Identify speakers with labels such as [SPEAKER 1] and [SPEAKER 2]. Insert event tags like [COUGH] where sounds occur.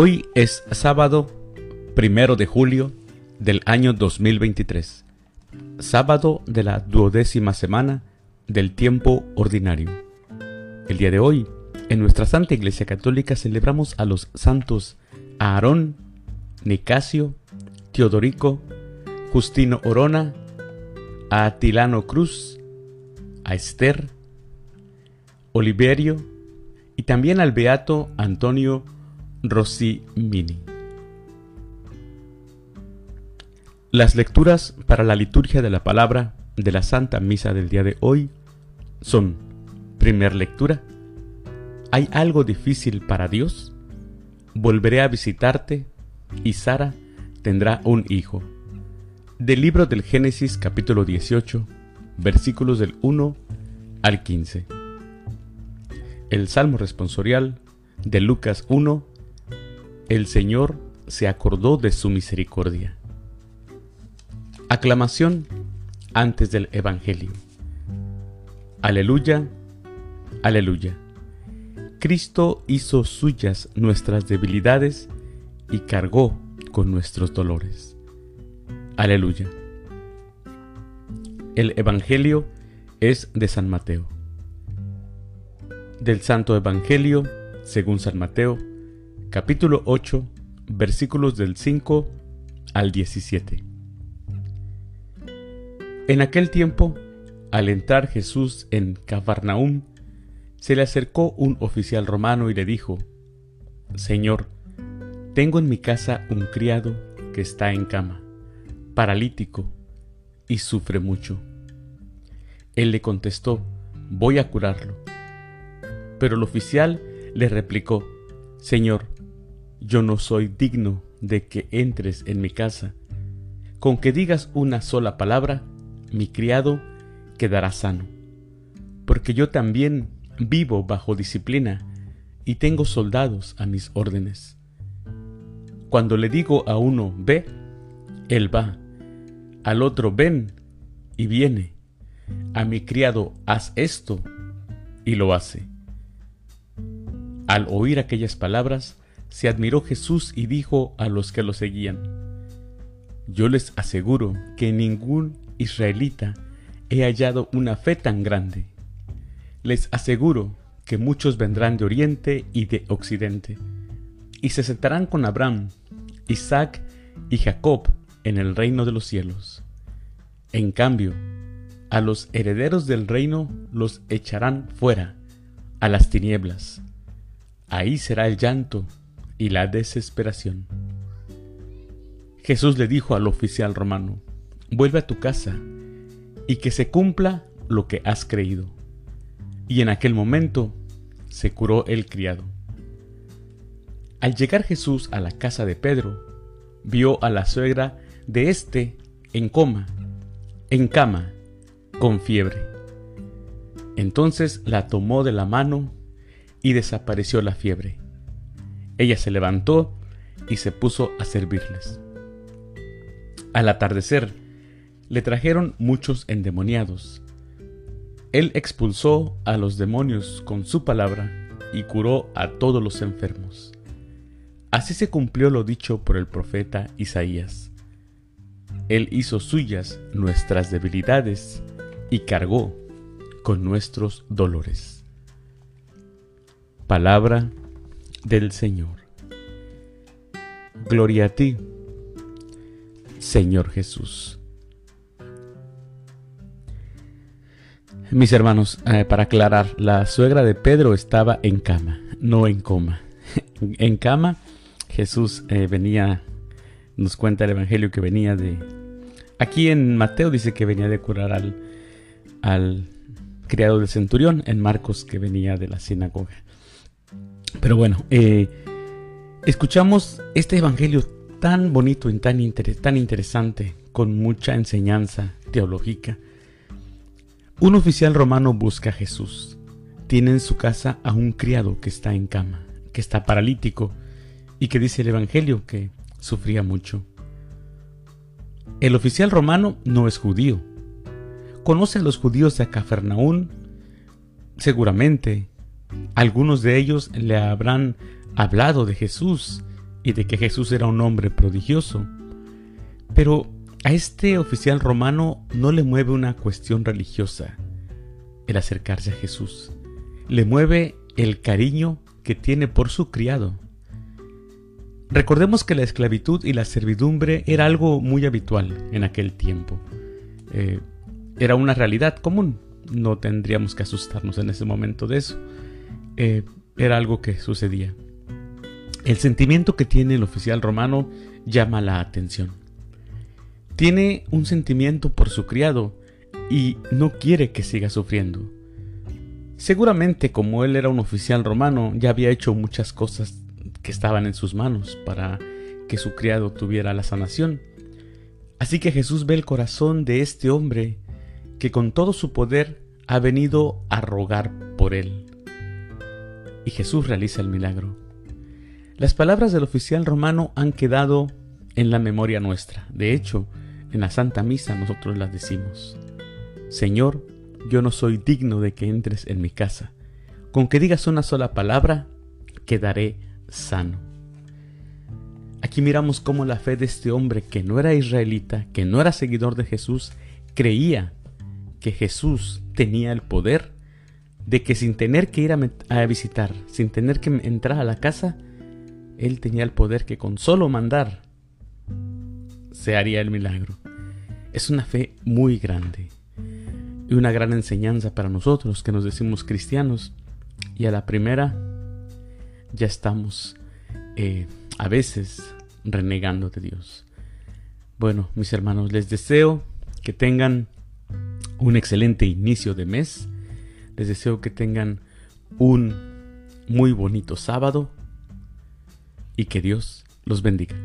[SPEAKER 1] Hoy es sábado primero de julio del año 2023, sábado de la duodécima semana del tiempo ordinario. El día de hoy, en nuestra Santa Iglesia Católica celebramos a los santos Aarón, Nicasio, Teodorico, Justino Orona, a Atilano Cruz, a Esther, Oliverio y también al beato Antonio Rossi Mini. Las lecturas para la liturgia de la palabra de la Santa Misa del día de hoy son, primer lectura, ¿hay algo difícil para Dios? Volveré a visitarte y Sara tendrá un hijo. Del libro del Génesis capítulo 18, versículos del 1 al 15. El Salmo responsorial de Lucas 1 el Señor se acordó de su misericordia. Aclamación antes del Evangelio. Aleluya, aleluya. Cristo hizo suyas nuestras debilidades y cargó con nuestros dolores. Aleluya. El Evangelio es de San Mateo. Del Santo Evangelio, según San Mateo, capítulo 8, versículos del 5 al 17. En aquel tiempo, al entrar Jesús en Cafarnaúm, se le acercó un oficial romano y le dijo, Señor, tengo en mi casa un criado que está en cama, paralítico, y sufre mucho. Él le contestó, voy a curarlo. Pero el oficial le replicó, Señor, yo no soy digno de que entres en mi casa. Con que digas una sola palabra, mi criado quedará sano. Porque yo también vivo bajo disciplina y tengo soldados a mis órdenes. Cuando le digo a uno ve, él va, al otro ven y viene, a mi criado haz esto y lo hace. Al oír aquellas palabras, se admiró Jesús y dijo a los que lo seguían, Yo les aseguro que ningún israelita he hallado una fe tan grande. Les aseguro que muchos vendrán de oriente y de occidente, y se sentarán con Abraham, Isaac y Jacob en el reino de los cielos. En cambio, a los herederos del reino los echarán fuera, a las tinieblas. Ahí será el llanto y la desesperación. Jesús le dijo al oficial romano, vuelve a tu casa y que se cumpla lo que has creído. Y en aquel momento se curó el criado. Al llegar Jesús a la casa de Pedro, vio a la suegra de éste en coma, en cama, con fiebre. Entonces la tomó de la mano y desapareció la fiebre. Ella se levantó y se puso a servirles. Al atardecer, le trajeron muchos endemoniados. Él expulsó a los demonios con su palabra y curó a todos los enfermos. Así se cumplió lo dicho por el profeta Isaías. Él hizo suyas nuestras debilidades y cargó con nuestros dolores. Palabra del Señor. Gloria a ti, Señor Jesús. Mis hermanos, eh, para aclarar, la suegra de Pedro estaba en cama, no en coma. [LAUGHS] en cama, Jesús eh, venía, nos cuenta el Evangelio que venía de... Aquí en Mateo dice que venía de curar al, al criado del centurión, en Marcos que venía de la sinagoga. Pero bueno, eh, escuchamos este evangelio tan bonito y tan, tan interesante, con mucha enseñanza teológica. Un oficial romano busca a Jesús. Tiene en su casa a un criado que está en cama, que está paralítico y que dice el Evangelio que sufría mucho. El oficial romano no es judío. Conoce a los judíos de Cafarnaún, seguramente algunos de ellos le habrán hablado de Jesús y de que Jesús era un hombre prodigioso. Pero a este oficial romano no le mueve una cuestión religiosa el acercarse a Jesús. Le mueve el cariño que tiene por su criado. Recordemos que la esclavitud y la servidumbre era algo muy habitual en aquel tiempo. Eh, era una realidad común. No tendríamos que asustarnos en ese momento de eso. Eh, era algo que sucedía. El sentimiento que tiene el oficial romano llama la atención. Tiene un sentimiento por su criado y no quiere que siga sufriendo. Seguramente como él era un oficial romano, ya había hecho muchas cosas que estaban en sus manos para que su criado tuviera la sanación. Así que Jesús ve el corazón de este hombre que con todo su poder ha venido a rogar por él. Y Jesús realiza el milagro. Las palabras del oficial romano han quedado en la memoria nuestra. De hecho, en la Santa Misa nosotros las decimos. Señor, yo no soy digno de que entres en mi casa. Con que digas una sola palabra, quedaré sano. Aquí miramos cómo la fe de este hombre que no era israelita, que no era seguidor de Jesús, creía que Jesús tenía el poder de que sin tener que ir a, visitar, sin tener que entrar a la casa, él tenía el poder que con solo mandar se haría el milagro. Es una fe muy grande y una gran enseñanza para nosotros que nos decimos cristianos y a la primera ya estamos eh, a veces renegando de Dios. Bueno, mis hermanos, les deseo que tengan un excelente inicio de mes. Les deseo que tengan un muy bonito sábado y que Dios los bendiga.